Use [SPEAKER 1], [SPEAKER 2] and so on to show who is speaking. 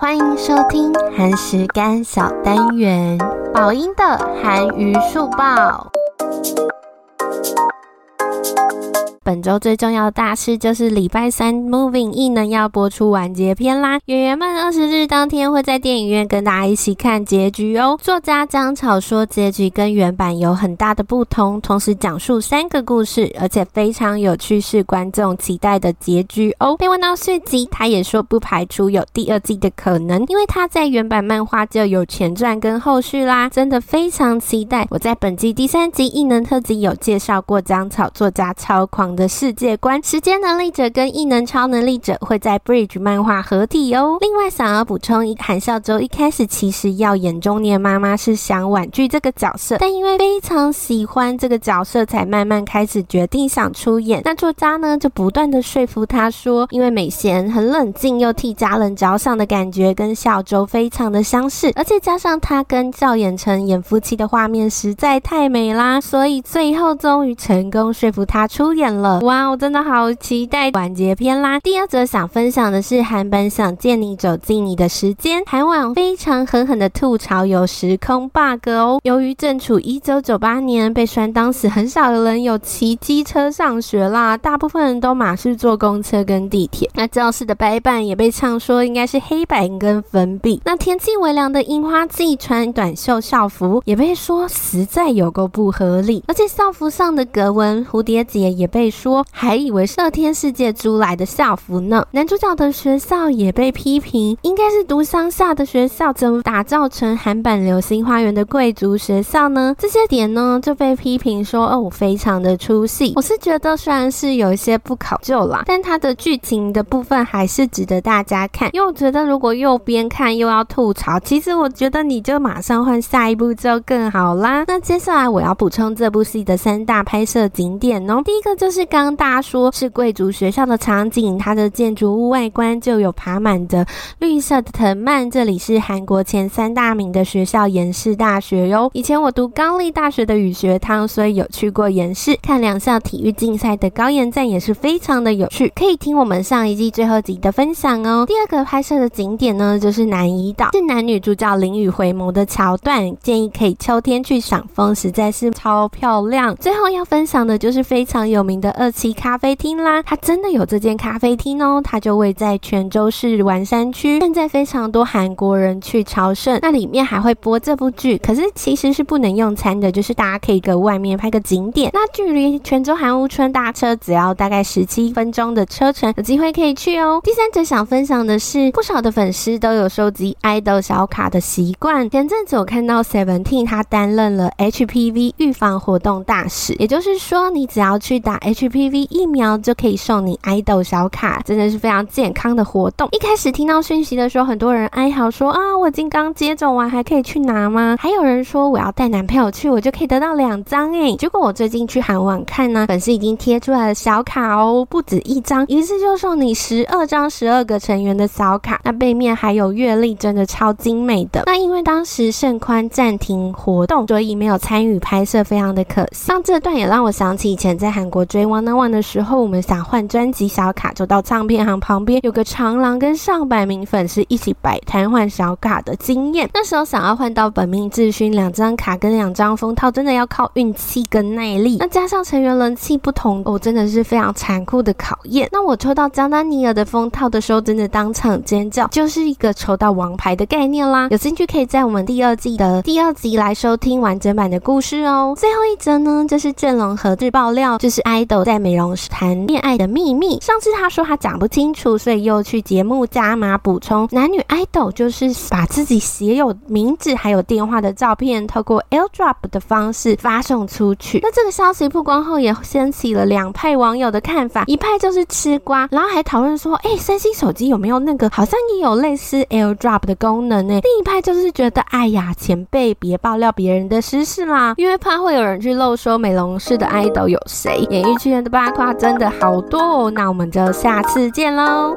[SPEAKER 1] 欢迎收听韩食干小单元，宝音的韩娱速报。本周最重要的大事就是礼拜三《Moving》异能要播出完结篇啦！演员们二十日当天会在电影院跟大家一起看结局哦。作家张草说，结局跟原版有很大的不同，同时讲述三个故事，而且非常有趣，是观众期待的结局哦。被问到续集，他也说不排除有第二季的可能，因为他在原版漫画就有前传跟后续啦，真的非常期待。我在本季第三集异能特辑有介绍过张草作家超狂的的世界观，时间能力者跟异能超能力者会在 Bridge 漫画合体哦。另外，想要补充一，韩孝周一开始其实要演中年妈妈，是想婉拒这个角色，但因为非常喜欢这个角色，才慢慢开始决定想出演。那作家呢，就不断的说服他说，因为美贤很冷静又替家人着想的感觉，跟孝周非常的相似，而且加上他跟赵寅成演夫妻的画面实在太美啦，所以最后终于成功说服他出演了。哇，我真的好期待完结篇啦！第二则想分享的是韩版《想见你走进你的时间》，韩网非常狠狠的吐槽有时空 bug 哦。由于正处一九九八年，被酸当时很少的人有骑机车上学啦，大部分人都马是坐公车跟地铁。那教室的白板也被唱说应该是黑白跟粉笔。那天气微凉的樱花季穿短袖校服也被说实在有够不合理，而且校服上的格纹蝴蝶结也被说。还以为是乐天世界租来的校服呢。男主角的学校也被批评，应该是读乡下的学校，怎么打造成韩版流星花园的贵族学校呢？这些点呢就被批评说哦，非常的出戏。我是觉得虽然是有一些不考究啦，但它的剧情的部分还是值得大家看。因为我觉得如果右边看又要吐槽，其实我觉得你就马上换下一部就更好啦。那接下来我要补充这部戏的三大拍摄景点哦，第一个就是。刚刚大家说是贵族学校的场景，它的建筑物外观就有爬满的绿色的藤蔓。这里是韩国前三大名的学校延世大学哟。以前我读高丽大学的语学堂，所以有去过延世看两校体育竞赛的高延站也是非常的有趣，可以听我们上一季最后集的分享哦。第二个拍摄的景点呢，就是南怡岛，是男女主角淋雨回眸的桥段，建议可以秋天去赏枫，实在是超漂亮。最后要分享的就是非常有名的。二期咖啡厅啦，它真的有这间咖啡厅哦，它就位在泉州市丸山区。现在非常多韩国人去朝圣，那里面还会播这部剧，可是其实是不能用餐的，就是大家可以搁外面拍个景点。那距离泉州韩屋村搭车只要大概十七分钟的车程，有机会可以去哦。第三者想分享的是，不少的粉丝都有收集爱豆小卡的习惯。前阵子我看到 Seventeen 他担任了 HPV 预防活动大使，也就是说，你只要去打 H。HPV 疫苗就可以送你爱豆小卡，真的是非常健康的活动。一开始听到讯息的时候，很多人哀嚎说啊，我已经刚接种完，还可以去拿吗？还有人说我要带男朋友去，我就可以得到两张诶。结果我最近去韩网看呢，粉丝已经贴出来了小卡哦，不止一张，一次就送你十二张十二个成员的小卡。那背面还有月历，真的超精美的。那因为当时盛宽暂停活动，所以没有参与拍摄，非常的可惜。像这段也让我想起以前在韩国追玩。那晚的时候，我们想换专辑小卡，就到唱片行旁边有个长廊，跟上百名粉丝一起摆摊换小卡的经验。那时候想要换到本命智勋两张卡跟两张封套，真的要靠运气跟耐力。那加上成员人气不同，哦，真的是非常残酷的考验。那我抽到姜丹尼尔的封套的时候，真的当场尖叫，就是一个抽到王牌的概念啦。有兴趣可以在我们第二季的第二集来收听完整版的故事哦。最后一则呢，就是阵容和日爆料，就是爱豆在美容师谈恋爱的秘密。上次他说他讲不清楚，所以又去节目加码补充。男女 idol 就是把自己写有名字还有电话的照片，透过 AirDrop 的方式发送出去。那这个消息曝光后，也掀起了两派网友的看法。一派就是吃瓜，然后还讨论说，哎，三星手机有没有那个好像也有类似 AirDrop 的功能呢？另一派就是觉得，哎呀，前辈别爆料别人的私事啦，因为怕会有人去漏说美容室的 idol 有谁。演艺圈今天的八卦真的好多哦，那我们就下次见喽。